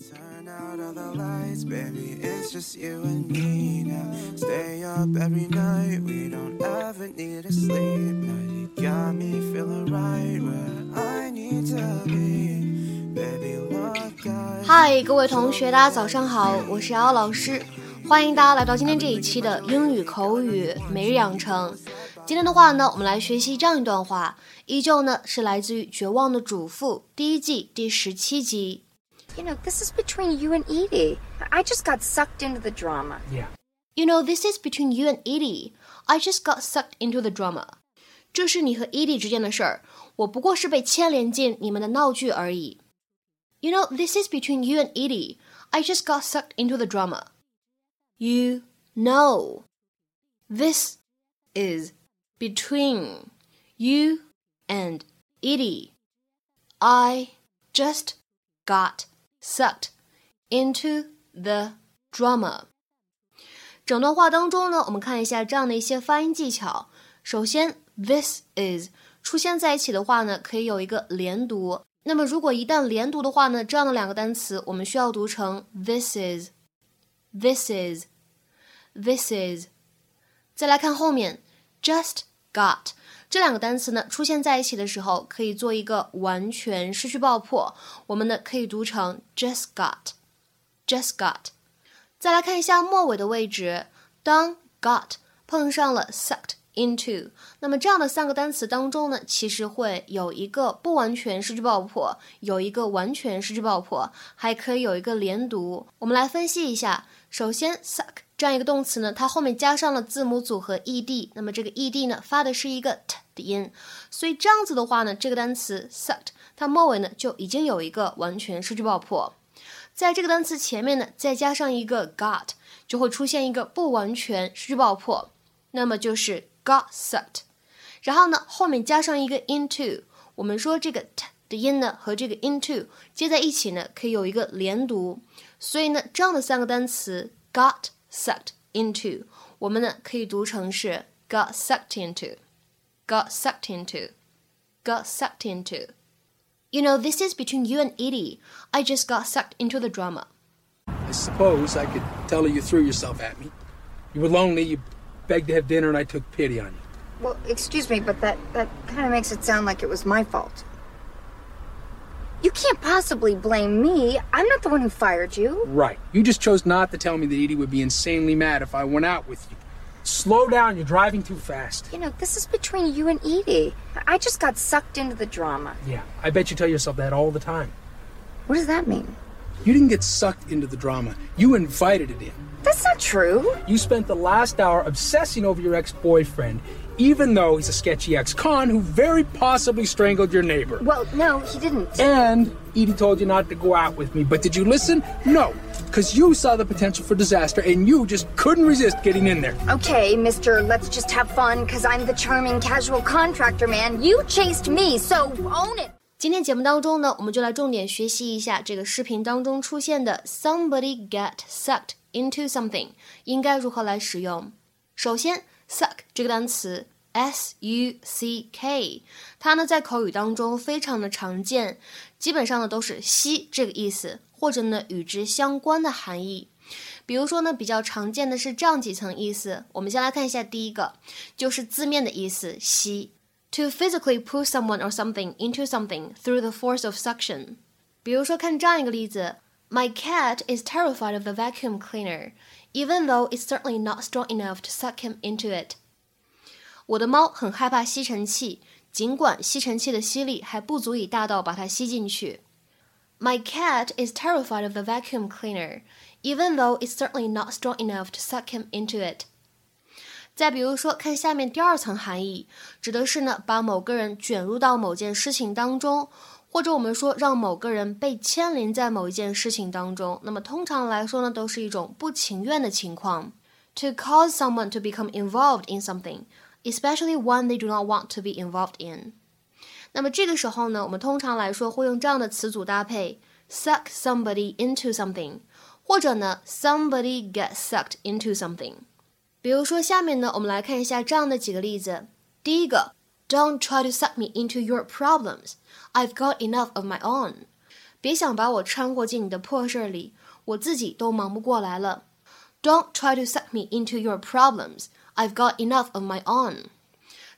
Turn out all the lights, baby, it's just you and me now. Stay up every night, we don't ever need to sleep. Now you got me feeling right where I need to be. Baby, look at 嗨，各位同学，大家早上好，我是瑶瑶老师，欢迎大家来到今天这一期的英语口语每日养成。今天的话呢，我们来学习这样一段话，依旧呢是来自于《绝望的主妇》第一季第十七集。You know, this is between you and Edie. I just got sucked into the drama. Yeah. You know, this is between you and Edie. I just got sucked into the drama. 这是你和 Edie 之间的事儿，我不过是被牵连进你们的闹剧而已。You know, this is between you and Edie. I just got sucked into the drama. You know, this is between you and Edie. I just got sucked into the drama. 整段话当中呢，我们看一下这样的一些发音技巧。首先，this is 出现在一起的话呢，可以有一个连读。那么如果一旦连读的话呢，这样的两个单词我们需要读成 this is，this is，this is。再来看后面，just got 这两个单词呢出现在一起的时候，可以做一个完全失去爆破，我们呢可以读成 just got，just got。再来看一下末尾的位置，当 got 碰上了 sucked into，那么这样的三个单词当中呢，其实会有一个不完全失去爆破，有一个完全失去爆破，还可以有一个连读。我们来分析一下，首先 suck 这样一个动词呢，它后面加上了字母组合 ed，那么这个 ed 呢发的是一个 t 的音，所以这样子的话呢，这个单词 sucked 它末尾呢就已经有一个完全失去爆破。在这个单词前面呢，再加上一个 got，就会出现一个不完全失去爆破，那么就是 got sucked。然后呢，后面加上一个 into，我们说这个 t 的音呢和这个 into 接在一起呢，可以有一个连读，所以呢，这样的三个单词 got sucked into，我们呢可以读成是 got sucked into，got sucked into，got sucked into。You know, this is between you and Edie. I just got sucked into the drama. I suppose I could tell her you threw yourself at me. You were lonely, you begged to have dinner, and I took pity on you. Well, excuse me, but that, that kind of makes it sound like it was my fault. You can't possibly blame me. I'm not the one who fired you. Right. You just chose not to tell me that Edie would be insanely mad if I went out with you. Slow down, you're driving too fast. You know, this is between you and Edie. I just got sucked into the drama. Yeah, I bet you tell yourself that all the time. What does that mean? You didn't get sucked into the drama, you invited it in. That's not true. You spent the last hour obsessing over your ex boyfriend, even though he's a sketchy ex con who very possibly strangled your neighbor. Well, no, he didn't. And Edie told you not to go out with me, but did you listen? No, because you saw the potential for disaster and you just couldn't resist getting in there. Okay, mister, let's just have fun, because I'm the charming casual contractor man. You chased me, so own it. 今天节目当中呢，我们就来重点学习一下这个视频当中出现的 somebody get sucked into something 应该如何来使用。首先，suck 这个单词 s u c k，它呢在口语当中非常的常见，基本上呢都是吸这个意思，或者呢与之相关的含义。比如说呢，比较常见的是这样几层意思。我们先来看一下第一个，就是字面的意思，吸。To physically pull someone or something into something through the force of suction。比如说，看这样一个例子：My cat is terrified of the vacuum cleaner, even though it's certainly not strong enough to suck him into it。我的猫很害怕吸尘器，尽管吸尘器的吸力还不足以大到把它吸进去。My cat is terrified of the vacuum cleaner, even though it's certainly not strong enough to suck him into it。 再比如说，看下面第二层含义，指的是呢，把某个人卷入到某件事情当中，或者我们说让某个人被牵连在某一件事情当中。那么通常来说呢，都是一种不情愿的情况。To cause someone to become involved in something, especially one they do not want to be involved in。那么这个时候呢，我们通常来说会用这样的词组搭配：suck somebody into something，或者呢，somebody get sucked into something。 比如说，下面呢，我们来看一下这样的几个例子。第一个，Don't try to suck me into your problems. I've got enough of my own. 别想把我掺和进你的破事儿里，我自己都忙不过来了。Don't try to suck me into your problems. I've got enough of my own.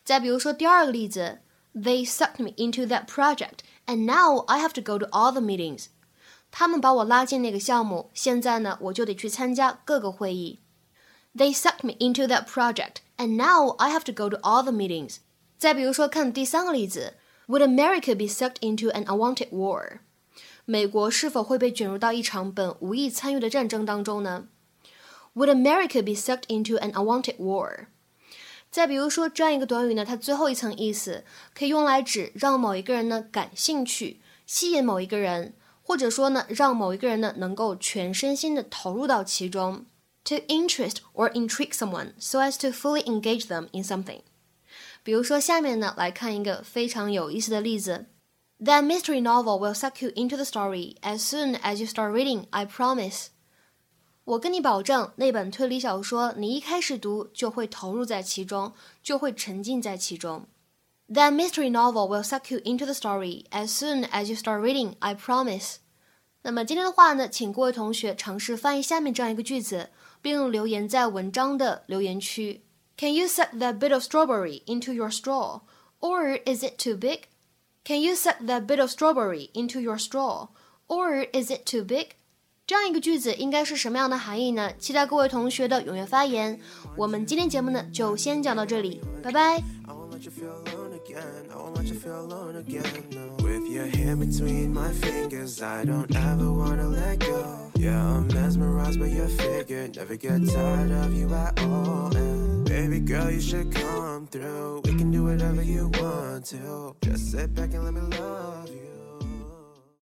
再比如说第二个例子，They sucked me into that project, and now I have to go to all the meetings. 他们把我拉进那个项目，现在呢，我就得去参加各个会议。They sucked me into that project, and now I have to go to all the meetings. 再比如说，看第三个例子，Would America be sucked into an unwanted war？美国是否会被卷入到一场本无意参与的战争当中呢？Would America be sucked into an unwanted war？再比如说，这样一个短语呢，它最后一层意思可以用来指让某一个人呢感兴趣，吸引某一个人，或者说呢让某一个人呢能够全身心的投入到其中。 To interest or intrigue someone so as to fully engage them in something。比如说，下面呢来看一个非常有意思的例子。That mystery novel will suck you into the story as soon as you start reading. I promise. 我跟你保证，那本推理小说，你一开始读就会投入在其中，就会沉浸在其中。That mystery novel will suck you into the story as soon as you start reading. I promise. 那么今天的话呢，请各位同学尝试翻译下面这样一个句子，并留言在文章的留言区。Can you suck that bit of strawberry into your straw, or is it too big? Can you suck that bit of strawberry into your straw, or is it too big? 这样一个句子应该是什么样的含义呢？期待各位同学的踊跃发言。我们今天节目呢就先讲到这里，拜拜。With your hand between my fingers, I don't ever wanna let go. Yeah, I'm mesmerized by your figure, never get tired of you at all. And baby girl, you should come through. We can do whatever you want to. Just sit back and let me love you.